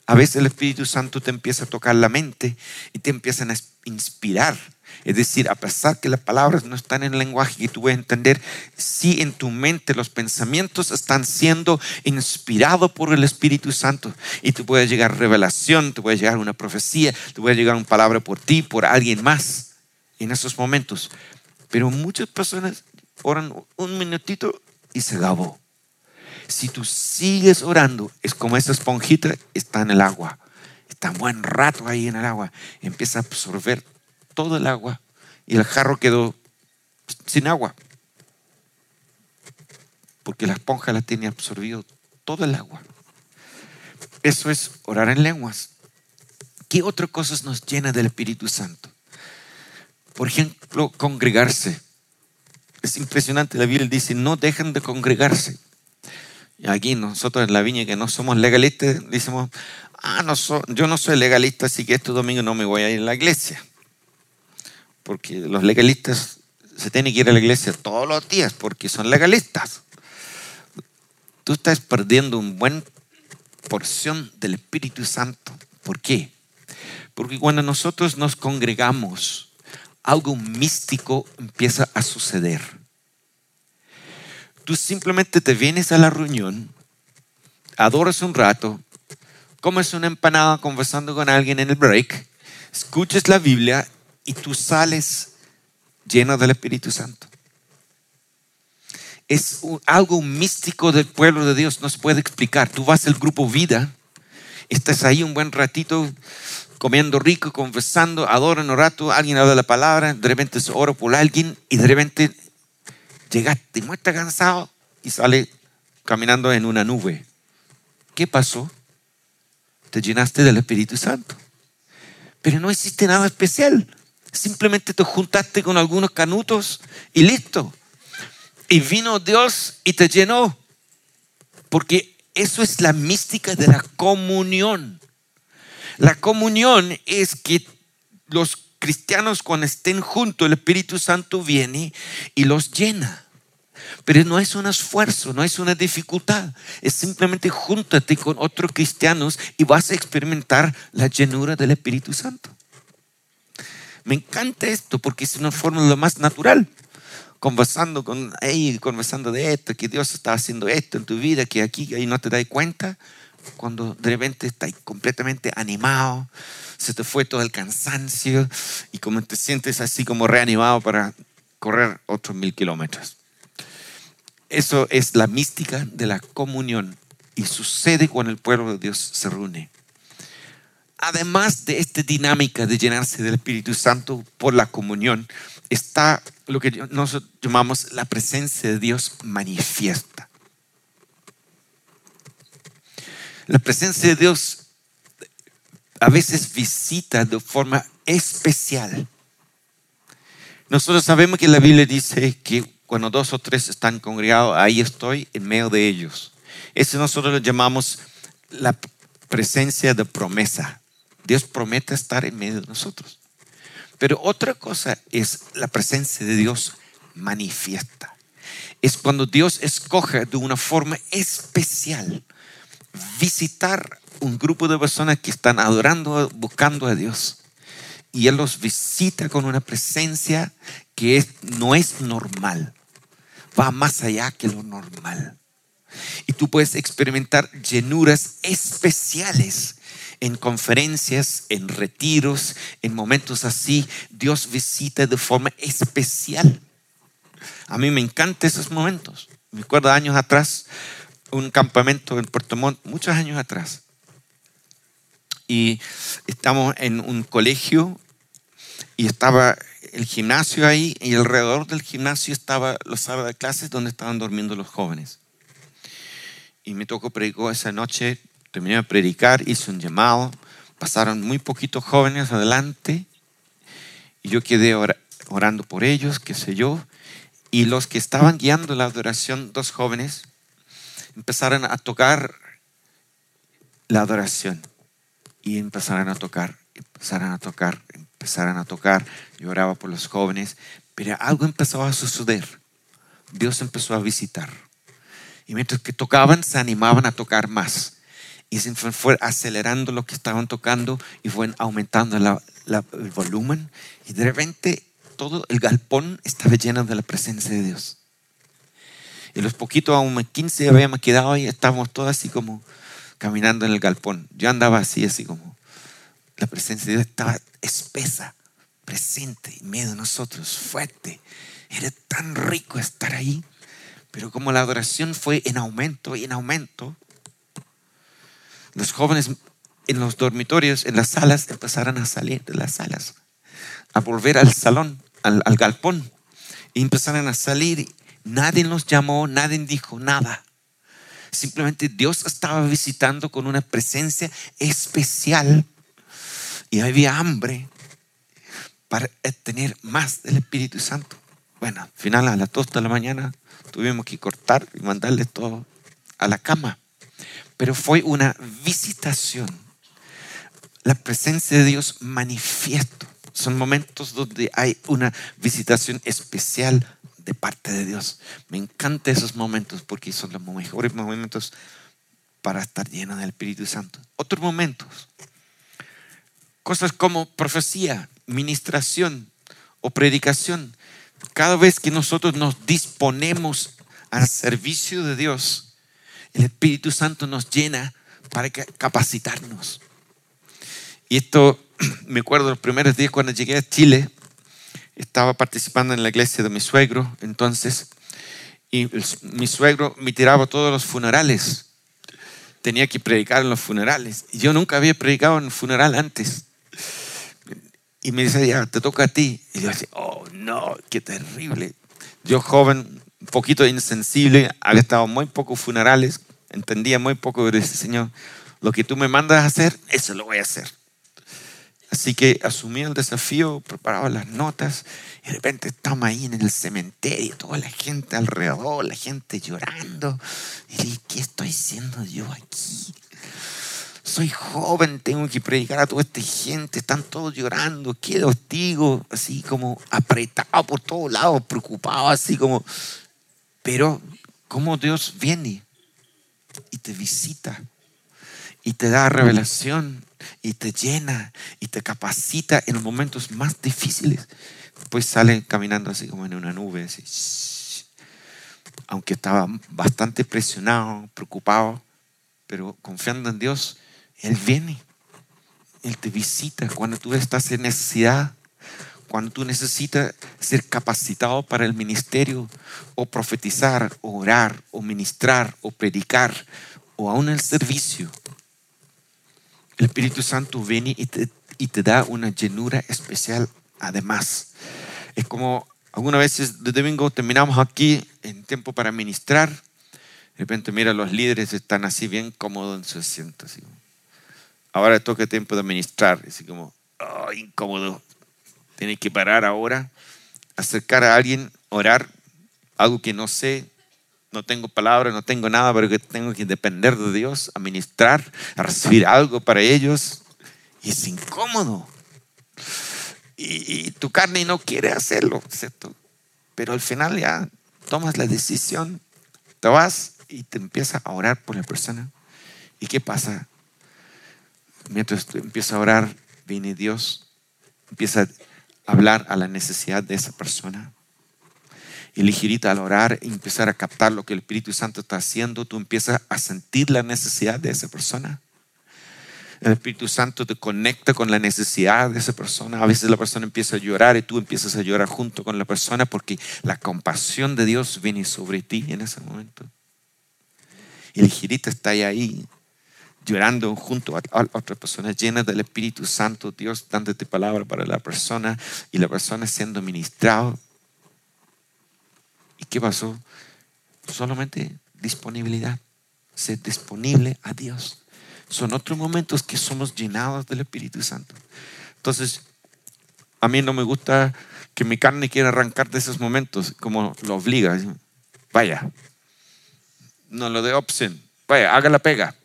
a veces el Espíritu Santo te empieza a tocar la mente y te empiezan a inspirar. Es decir, a pesar que las palabras no están en el lenguaje que tú puedes entender, sí en tu mente los pensamientos están siendo inspirados por el Espíritu Santo. Y te puede llegar revelación, te puede llegar una profecía, te puede llegar una palabra por ti, por alguien más en esos momentos. Pero muchas personas oran un minutito y se acabó. Si tú sigues orando, es como esa esponjita está en el agua. Está un buen rato ahí en el agua. Empieza a absorber todo el agua y el jarro quedó sin agua. Porque la esponja la tiene absorbido todo el agua. Eso es orar en lenguas. ¿Qué otras cosas nos llena del Espíritu Santo? Por ejemplo, congregarse. Es impresionante, la Biblia dice, no dejen de congregarse. Aquí nosotros en la viña que no somos legalistas, decimos, ah, no yo no soy legalista, así que este domingo no me voy a ir a la iglesia. Porque los legalistas se tienen que ir a la iglesia todos los días porque son legalistas. Tú estás perdiendo una buena porción del Espíritu Santo. ¿Por qué? Porque cuando nosotros nos congregamos, algo místico empieza a suceder Tú simplemente te vienes a la reunión, adoras un rato, comes una empanada conversando con alguien en el break, escuchas la Biblia y tú sales lleno del Espíritu Santo. Es algo místico del pueblo de Dios, no se puede explicar. Tú vas al grupo vida, estás ahí un buen ratito comiendo rico, conversando, adoran un rato, alguien habla la palabra, de repente se ora por alguien y de repente llegaste muy cansado y sale caminando en una nube. ¿Qué pasó? Te llenaste del Espíritu Santo. Pero no existe nada especial. Simplemente te juntaste con algunos canutos y listo. Y vino Dios y te llenó. Porque eso es la mística de la comunión. La comunión es que los cristianos cuando estén juntos, el Espíritu Santo viene y los llena. Pero no es un esfuerzo, no es una dificultad. Es simplemente júntate con otros cristianos y vas a experimentar la llenura del Espíritu Santo. Me encanta esto porque es una lo más natural. conversando con ella, conversando de esto, que Dios está haciendo esto en tu vida, que aquí ahí no te das cuenta, cuando de repente estás completamente animado, se te fue todo el cansancio y como te sientes así como reanimado para correr otros mil kilómetros. Eso es la mística de la comunión y sucede cuando el pueblo de Dios se reúne. Además de esta dinámica de llenarse del Espíritu Santo por la comunión, está lo que nosotros llamamos la presencia de Dios manifiesta. La presencia de Dios a veces visita de forma especial. Nosotros sabemos que la Biblia dice que cuando dos o tres están congregados, ahí estoy en medio de ellos. Eso nosotros lo llamamos la presencia de promesa. Dios promete estar en medio de nosotros. Pero otra cosa es la presencia de Dios manifiesta. Es cuando Dios escoge de una forma especial visitar un grupo de personas que están adorando, buscando a Dios. Y Él los visita con una presencia que no es normal. Va más allá que lo normal. Y tú puedes experimentar llenuras especiales en conferencias, en retiros, en momentos así. Dios visita de forma especial. A mí me encantan esos momentos. Me acuerdo años atrás, un campamento en Puerto Montt, muchos años atrás. Y estamos en un colegio y estaba el gimnasio ahí y alrededor del gimnasio estaba los salas de clases donde estaban durmiendo los jóvenes y me tocó predicar esa noche, terminé de predicar, hice un llamado, pasaron muy poquitos jóvenes adelante y yo quedé orando por ellos, qué sé yo, y los que estaban guiando la adoración, dos jóvenes, empezaron a tocar la adoración y empezaron a tocar, empezaron a tocar, empezaron a tocar. Yo oraba por los jóvenes, pero algo empezó a suceder. Dios empezó a visitar. Y mientras que tocaban, se animaban a tocar más. Y se fue acelerando lo que estaban tocando y fue aumentando el volumen. Y de repente todo el galpón estaba lleno de la presencia de Dios. Y los poquitos, aún 15 habíamos quedado y estábamos todos así como caminando en el galpón. Yo andaba así, así como la presencia de Dios estaba espesa, presente en medio de nosotros, fuerte. Era tan rico estar ahí. Pero como la adoración fue en aumento y en aumento, los jóvenes en los dormitorios, en las salas, empezaron a salir de las salas, a volver al salón, al, galpón, y empezaron a salir. Nadie los llamó, nadie dijo nada. Simplemente Dios estaba visitando con una presencia especial y había hambre para tener más del Espíritu Santo. Bueno, al final a las 2 de la mañana tuvimos que cortar y mandarle todo a la cama. Pero fue una visitación. La presencia de Dios manifiesto. Son momentos donde hay una visitación especial de parte de Dios. Me encantan esos momentos porque son los mejores momentos para estar lleno del Espíritu Santo. Otros momentos, cosas como profecía, ministración o predicación, cada vez que nosotros nos disponemos al servicio de Dios, el Espíritu Santo nos llena para capacitarnos. Y esto me acuerdo los primeros días cuando llegué a Chile, estaba participando en la iglesia de mi suegro entonces, y mi suegro me tiraba todos los funerales. Tenía que predicar en los funerales. Y yo nunca había predicado en un funeral antes. Y me dice, ya, te toca a ti. Y yo decía, oh no, qué terrible. Yo joven, un poquito insensible, había estado muy pocos funerales, entendía muy poco de ese Señor, lo que tú me mandas a hacer, eso lo voy a hacer. Así que asumí el desafío, preparaba las notas y de repente estamos ahí en el cementerio, toda la gente alrededor, la gente llorando. Y dije, ¿qué estoy haciendo yo aquí? soy joven, tengo que predicar a toda esta gente, están todos llorando, ¿qué los digo? Así como apretado por todos lados, preocupado, así como... Pero, ¿cómo Dios viene y te visita? Y te da revelación y te llena y te capacita en los momentos más difíciles. Pues sale caminando así como en una nube, así, aunque estaba bastante presionado, preocupado, pero confiando en Dios, Él viene, Él te visita cuando tú estás en necesidad, cuando tú necesitas ser capacitado para el ministerio, o profetizar, o orar, o ministrar, o predicar, o aún el servicio. El Espíritu Santo viene y te, y te da una llenura especial además. Es como algunas veces de domingo terminamos aquí en tiempo para ministrar. De repente, mira, los líderes están así bien cómodos en su asiento. Así. Ahora toca tiempo de ministrar. Así como, oh, incómodo. Tienes que parar ahora, acercar a alguien, orar, algo que no sé, no tengo palabras, no tengo nada, pero que tengo que depender de Dios, a ministrar, a recibir algo para ellos. Y es incómodo y, tu carne no quiere hacerlo, ¿cierto? Pero al final ya tomas la decisión, te vas y te empiezas a orar por la persona. ¿Y qué pasa? Mientras tú empiezas a orar, viene Dios, empieza a hablar a la necesidad de esa persona. Ligerita al orar empezar a captar lo que el Espíritu Santo está haciendo, tú empiezas a sentir la necesidad de esa persona. El Espíritu Santo te conecta con la necesidad de esa persona. A veces la persona empieza a llorar y tú empiezas a llorar junto con la persona porque la compasión de Dios viene sobre ti en ese momento. El está ahí llorando junto a, otra persona llena del Espíritu Santo, Dios dándote palabra para la persona y la persona siendo ministrado. ¿Y qué pasó? Solamente disponibilidad, ser disponible a Dios son otros momentos que somos llenados del Espíritu Santo. Entonces, a mí no me gusta que mi carne quiera arrancar de esos momentos, como lo obliga. Vaya, no lo de opción, vaya, haga la pega,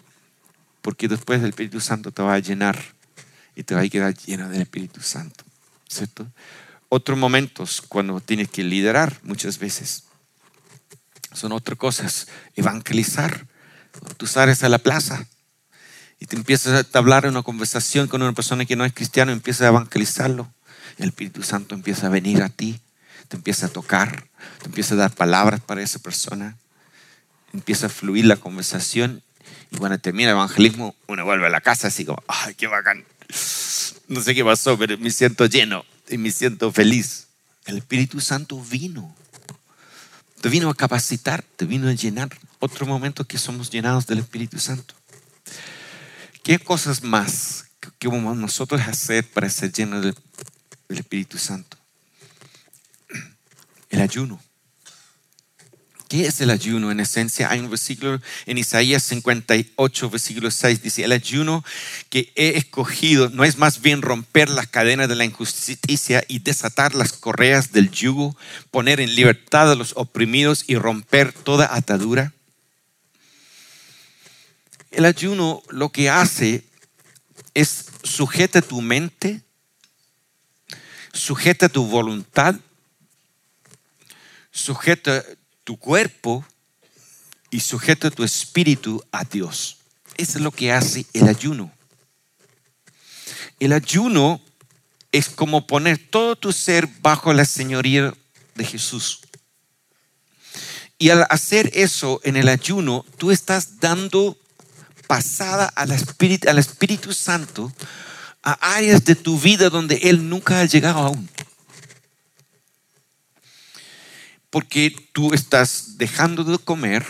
porque después el Espíritu Santo te va a llenar y te va a quedar lleno del Espíritu Santo, ¿cierto? Otros momentos cuando tienes que liderar muchas veces son otras cosas, evangelizar. Tú sales a la plaza y te empiezas a hablar en una conversación con una persona que no es cristiano, empiezas a evangelizarlo. El Espíritu Santo empieza a venir a ti, te empieza a tocar, te empieza a dar palabras para esa persona, empieza a fluir la conversación y cuando termina el evangelismo uno vuelve a la casa así como, ay, qué bacán. No sé qué pasó, pero me siento lleno y me siento feliz. El Espíritu Santo vino. Te vino a capacitar, te vino a llenar. Otro momento que somos llenados del Espíritu Santo. ¿Qué cosas más que vamos nosotros a hacer para ser llenos del, Espíritu Santo? El ayuno. ¿Qué es el ayuno? En esencia, hay un versículo en Isaías 58, versículo 6, dice, el ayuno que he escogido no es más bien romper las cadenas de la injusticia y desatar las correas del yugo, poner en libertad a los oprimidos y romper toda atadura. El ayuno lo que hace es sujeta tu mente, sujeta tu voluntad, sujeta tu cuerpo y sujeta tu espíritu a Dios. Eso es lo que hace el ayuno. El ayuno es como poner todo tu ser bajo la señoría de Jesús. Y al hacer eso en el ayuno, tú estás dando pasada al Espíritu, al Espíritu Santo a áreas de tu vida donde Él nunca ha llegado aún. Porque tú estás dejando de comer,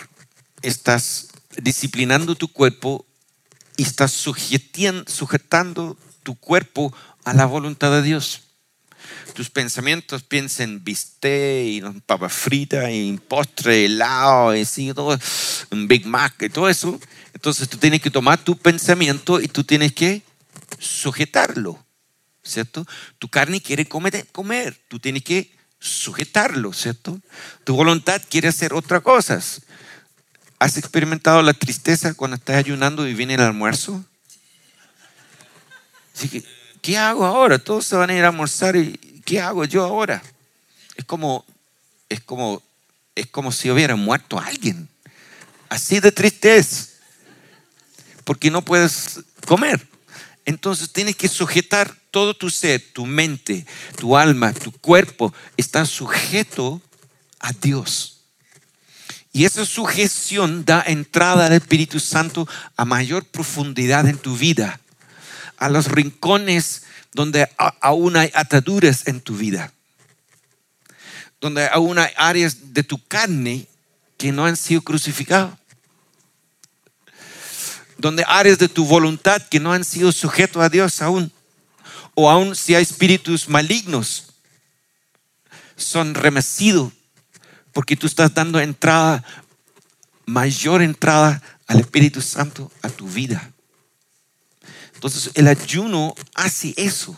estás disciplinando tu cuerpo y estás sujetando tu cuerpo a la voluntad de Dios. Tus pensamientos piensan en bistec y papa frita y postre, helado, y todo, un Big Mac y todo eso. Entonces tú tienes que tomar tu pensamiento y tú tienes que sujetarlo, ¿cierto? Tu carne quiere comer, comer, tú tienes que sujetarlo, ¿cierto? Tu voluntad quiere hacer otras cosas. ¿Has experimentado la tristeza cuando estás ayunando y viene el almuerzo? Así que, ¿qué hago ahora? Todos se van a ir a almorzar y ¿qué hago yo ahora? Es como, es como, es como si hubiera muerto alguien. Así de tristeza porque no puedes comer. Entonces tienes que sujetar todo tu ser, tu mente, tu alma, tu cuerpo, está sujeto a Dios. Y esa sujeción da entrada al Espíritu Santo a mayor profundidad en tu vida, a los rincones donde aún hay ataduras en tu vida, donde aún hay áreas de tu carne que no han sido crucificados, donde áreas de tu voluntad que no han sido sujetos a Dios aún, o aún si hay espíritus malignos, son remecidos porque tú estás dando entrada, mayor entrada al Espíritu Santo a tu vida. Entonces el ayuno hace eso.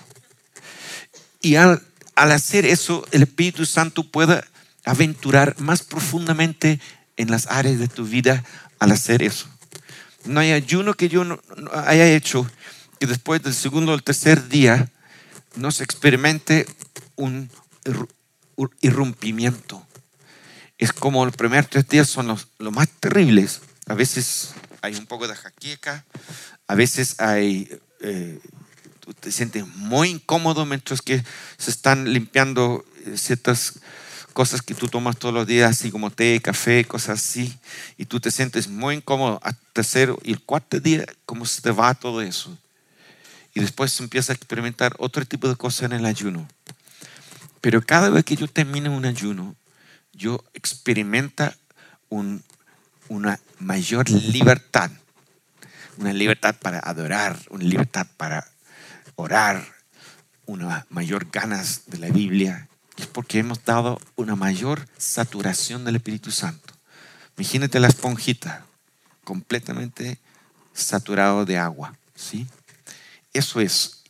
Y al, hacer eso, el Espíritu Santo puede aventurar más profundamente en las áreas de tu vida al hacer eso. No hay ayuno que yo haya hecho que después del segundo o el tercer día no se experimente un irrumpimiento es como los primeros tres días son los, más terribles. A veces hay un poco de jaqueca, a veces hay, eh, tú te sientes muy incómodo mientras que se están limpiando ciertas cosas que tú tomas todos los días, así como té, café, cosas así, y tú te sientes muy incómodo al tercero y el cuarto día, como se te va todo eso. Y después empieza a experimentar otro tipo de cosas en el ayuno. Pero cada vez que yo termino un ayuno, yo experimenta una mayor libertad, una libertad para adorar, una libertad para orar, una mayor ganas de la Biblia. Es porque hemos dado una mayor saturación del Espíritu Santo. Imagínate la esponjita completamente saturado de agua, ¿sí? Eso es.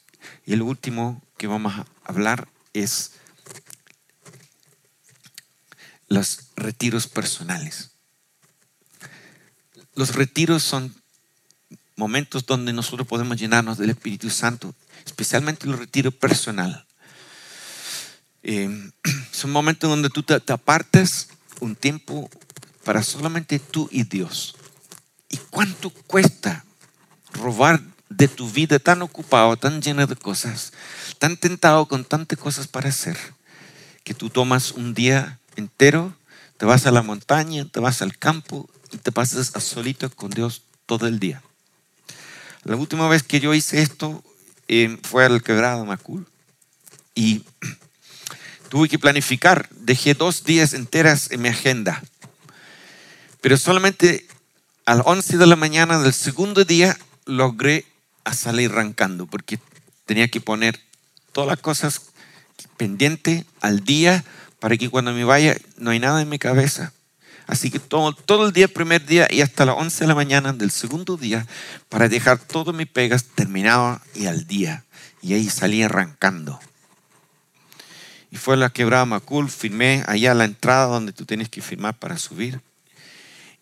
Y el último que vamos a hablar es los retiros personales. Los retiros son momentos donde nosotros podemos llenarnos del Espíritu Santo, especialmente el retiro personal. Eh, son momentos donde tú te, te apartas un tiempo para solamente tú y Dios. ¿Y cuánto cuesta robar de tu vida tan ocupado, tan lleno de cosas, tan tentado con tantas cosas para hacer, que tú tomas un día entero, te vas a la montaña, te vas al campo y te pasas a solito con Dios todo el día. La última vez que yo hice esto eh, fue al quebrado Macul y tuve que planificar. Dejé dos días enteras en mi agenda, pero solamente a las 11 de la mañana del segundo día logré salir arrancando porque tenía que poner todas las cosas pendientes al día para que cuando me vaya no hay nada en mi cabeza. Así que todo, todo el día, primer día y hasta las 11 de la mañana del segundo día, para dejar todas mis pegas terminado y al día. Y ahí salí arrancando. Y fue la quebrada Macul, firmé allá a la entrada donde tú tienes que firmar para subir.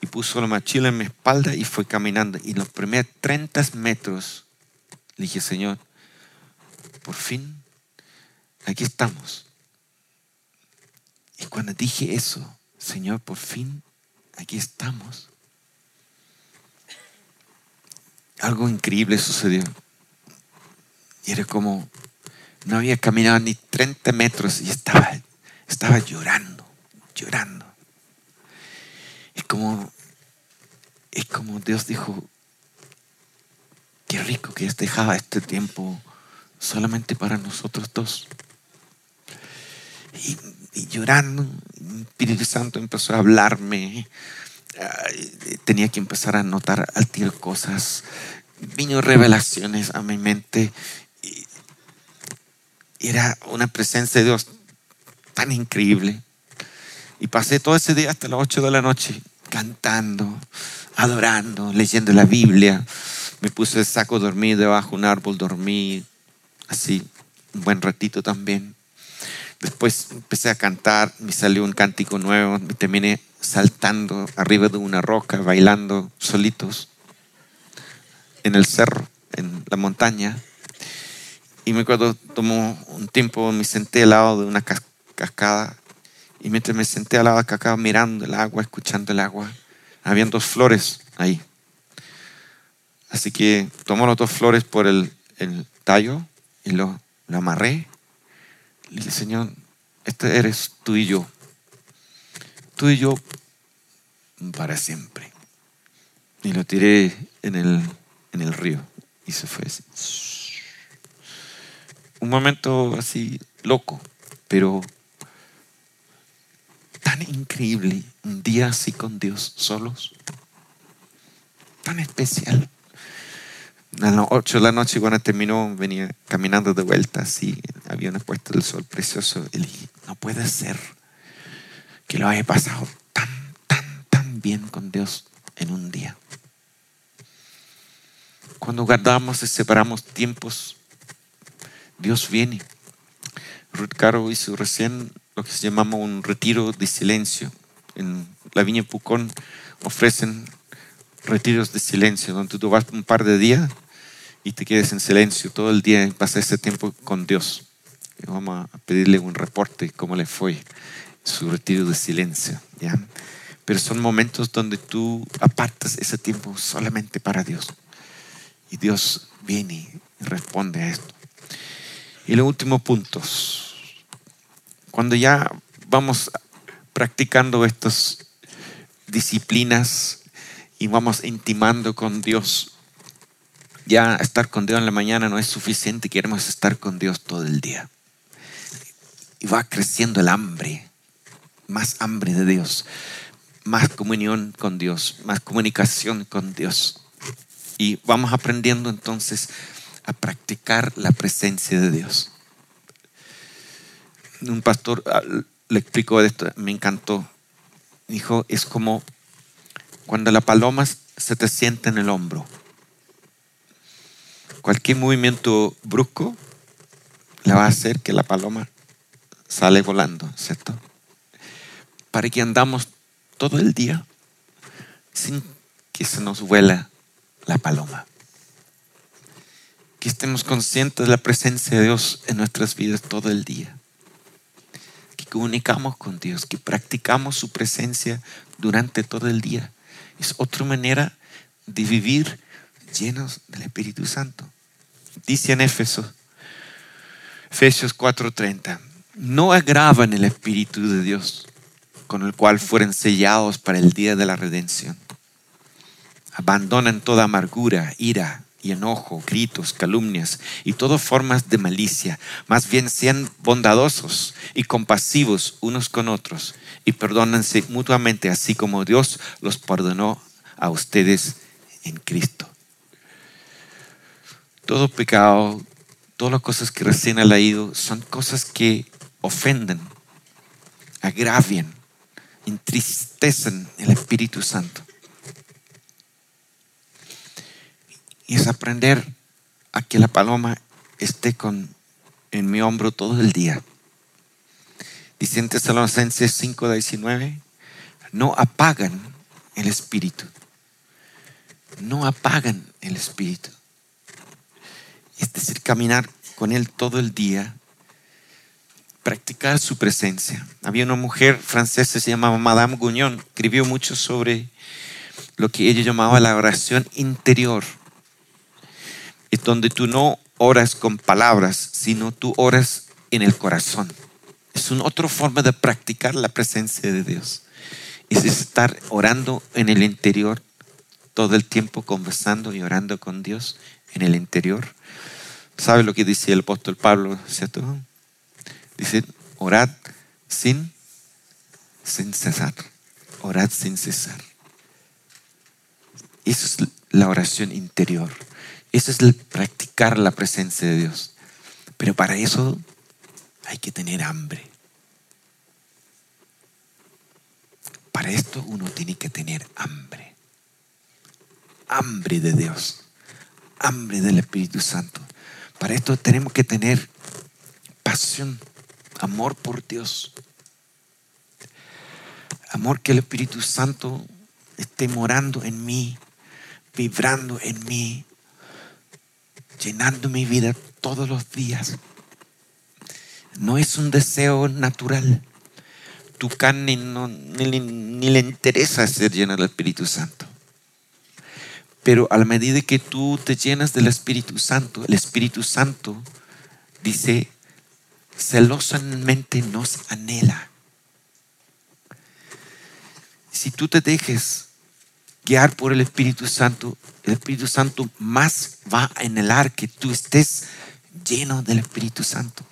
Y puso la mochila en mi espalda y fue caminando. Y los primeros 30 metros le dije, Señor, por fin, aquí estamos. Y cuando dije eso, Señor, por fin, aquí estamos. Algo increíble sucedió. Y era como, no había caminado ni 30 metros y estaba, estaba llorando, llorando. Es como, es como Dios dijo, qué rico que dejaba este tiempo solamente para nosotros dos. Y y llorando. El Espíritu Santo empezó a hablarme. Tenía que empezar a notar al tiro cosas. Vino revelaciones a mi mente. Era una presencia de Dios tan increíble. Y pasé todo ese día hasta las 8 de la noche cantando, adorando, leyendo la Biblia. Me puse el saco, dormí debajo de un árbol, dormí así un buen ratito también. Después empecé a cantar, me salió un cántico nuevo, me terminé saltando arriba de una roca, bailando solitos en el cerro, en la montaña. Y me acuerdo, tomó un tiempo, me senté al lado de una cascada. Y mientras me senté al lado de la cascada, mirando el agua, escuchando el agua, habían dos flores ahí. Así que tomó las dos flores por el, el tallo y lo, lo amarré. Le dije, Señor, este eres tú y yo. Tú y yo para siempre. Y lo tiré en el, en el río y se fue así. Un momento así loco, pero tan increíble. Un día así con Dios solos. Tan especial. A las 8 de la noche cuando terminó venía caminando de vuelta así. Había una puesta del sol precioso. Y dije, no puede ser que lo haya pasado tan, tan, tan bien con Dios en un día. Cuando guardamos y separamos tiempos, Dios viene. Ruth Caro hizo recién lo que se llama un retiro de silencio. En la Viña Pucón ofrecen retiros de silencio, donde tú vas un par de días y te quedes en silencio todo el día y pasas ese tiempo con Dios. Vamos a pedirle un reporte cómo le fue su retiro de silencio. ¿ya? Pero son momentos donde tú apartas ese tiempo solamente para Dios. Y Dios viene y responde a esto. Y los últimos puntos. Cuando ya vamos practicando estas disciplinas y vamos intimando con Dios, ya estar con Dios en la mañana no es suficiente, queremos estar con Dios todo el día. Y va creciendo el hambre, más hambre de Dios, más comunión con Dios, más comunicación con Dios. Y vamos aprendiendo entonces practicar la presencia de Dios. Un pastor ah, le explicó esto, me encantó. Dijo, es como cuando la paloma se te sienta en el hombro. Cualquier movimiento brusco le va a hacer que la paloma sale volando, ¿cierto? Para que andamos todo el día sin que se nos vuela la paloma. Que estemos conscientes de la presencia de Dios en nuestras vidas todo el día. Que comunicamos con Dios, que practicamos su presencia durante todo el día. Es otra manera de vivir llenos del Espíritu Santo. Dice en Éfeso, Efesios 4:30, no agravan el Espíritu de Dios, con el cual fueron sellados para el día de la redención Abandonan toda amargura, ira y enojo, gritos, calumnias y todas formas de malicia. Más bien sean bondadosos y compasivos unos con otros y perdónense mutuamente así como Dios los perdonó a ustedes en Cristo. Todo pecado, todas las cosas que recién ha leído son cosas que ofenden, agravian, entristecen el Espíritu Santo. Y es aprender a que la paloma esté con, en mi hombro todo el día. Dice en Tesalonicenses 5:19, no apagan el espíritu. No apagan el espíritu. Es decir, caminar con Él todo el día, practicar su presencia. Había una mujer francesa, se llamaba Madame Gugnon, escribió mucho sobre lo que ella llamaba la oración interior es donde tú no oras con palabras, sino tú oras en el corazón. Es una otra forma de practicar la presencia de Dios. Es estar orando en el interior todo el tiempo, conversando y orando con Dios en el interior. ¿Sabe lo que dice el apóstol Pablo? ¿Cierto? Dice, orad sin, sin cesar. Orad sin cesar. Eso es la oración interior. Eso es el practicar la presencia de Dios. Pero para eso hay que tener hambre. Para esto uno tiene que tener hambre. Hambre de Dios. Hambre del Espíritu Santo. Para esto tenemos que tener pasión, amor por Dios. Amor que el Espíritu Santo esté morando en mí, vibrando en mí, llenando mi vida todos los días. No es un deseo natural. Tu carne no, ni, le interesa ser llena del Espíritu Santo. Pero a la medida que tú te llenas del Espíritu Santo, el Espíritu Santo dice, celosamente nos anhela. Si tú te dejes guiar por el Espíritu Santo, el Espíritu Santo más va a anhelar que tú estés lleno del Espíritu Santo.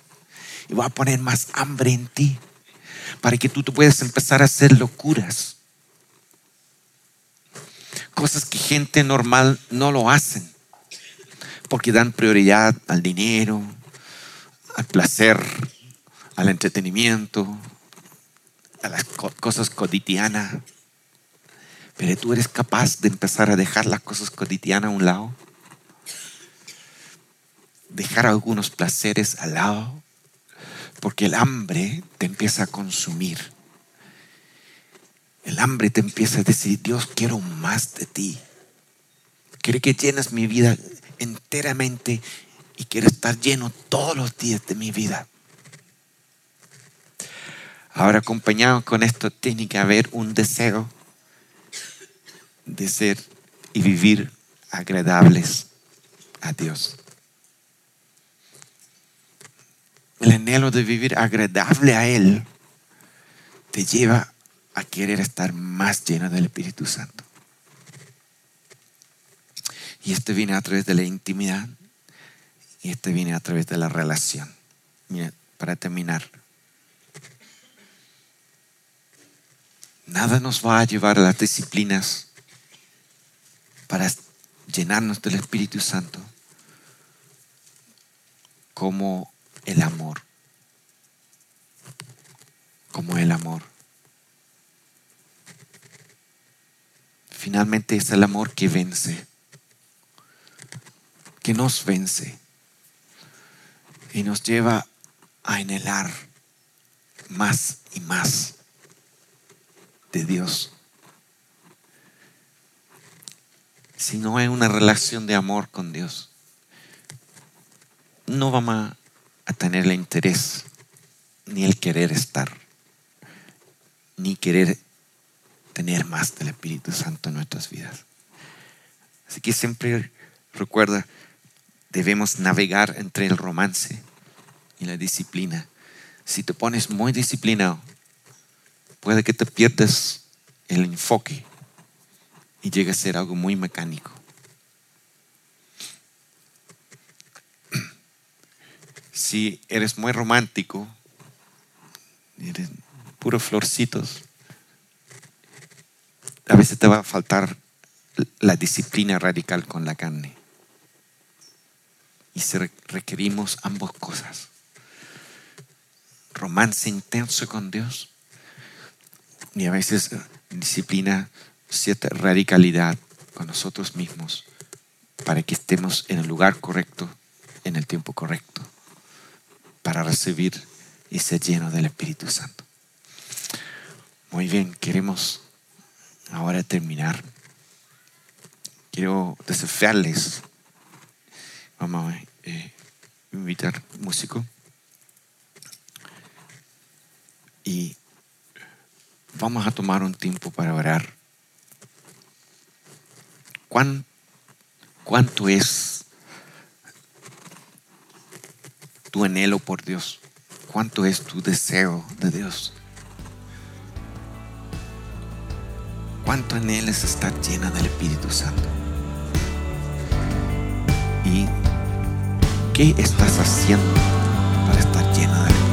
Y va a poner más hambre en ti para que tú te puedas empezar a hacer locuras. Cosas que gente normal no lo hacen. Porque dan prioridad al dinero, al placer, al entretenimiento, a las cosas cotidianas. Pero tú eres capaz de empezar a dejar las cosas cotidianas a un lado. Dejar algunos placeres al lado. Porque el hambre te empieza a consumir. El hambre te empieza a decir, Dios, quiero más de ti. Quiero que llenes mi vida enteramente y quiero estar lleno todos los días de mi vida. Ahora acompañado con esto tiene que haber un deseo de ser y vivir agradables a Dios. El anhelo de vivir agradable a Él te lleva a querer estar más lleno del Espíritu Santo. Y este viene a través de la intimidad y este viene a través de la relación. Mira, para terminar, nada nos va a llevar a las disciplinas para llenarnos del Espíritu Santo como el amor. Como el amor. Finalmente es el amor que vence, que nos vence y nos lleva a anhelar más y más de Dios. Si no hay una relación de amor con Dios, no vamos a tener el interés ni el querer estar, ni querer tener más del Espíritu Santo en nuestras vidas. Así que siempre recuerda, debemos navegar entre el romance y la disciplina. Si te pones muy disciplinado, puede que te pierdas el enfoque y llega a ser algo muy mecánico. Si eres muy romántico, eres puros florcitos, a veces te va a faltar la disciplina radical con la carne. Y requerimos ambas cosas. Romance intenso con Dios y a veces disciplina cierta radicalidad con nosotros mismos para que estemos en el lugar correcto, en el tiempo correcto, para recibir y ser lleno del Espíritu Santo. Muy bien, queremos ahora terminar. Quiero desafiarles. Vamos a eh, invitar músico. Y vamos a tomar un tiempo para orar ¿Cuánto es tu anhelo por Dios? ¿Cuánto es tu deseo de Dios? ¿Cuánto anhelas estar llena del Espíritu Santo? ¿Y qué estás haciendo para estar llena del Espíritu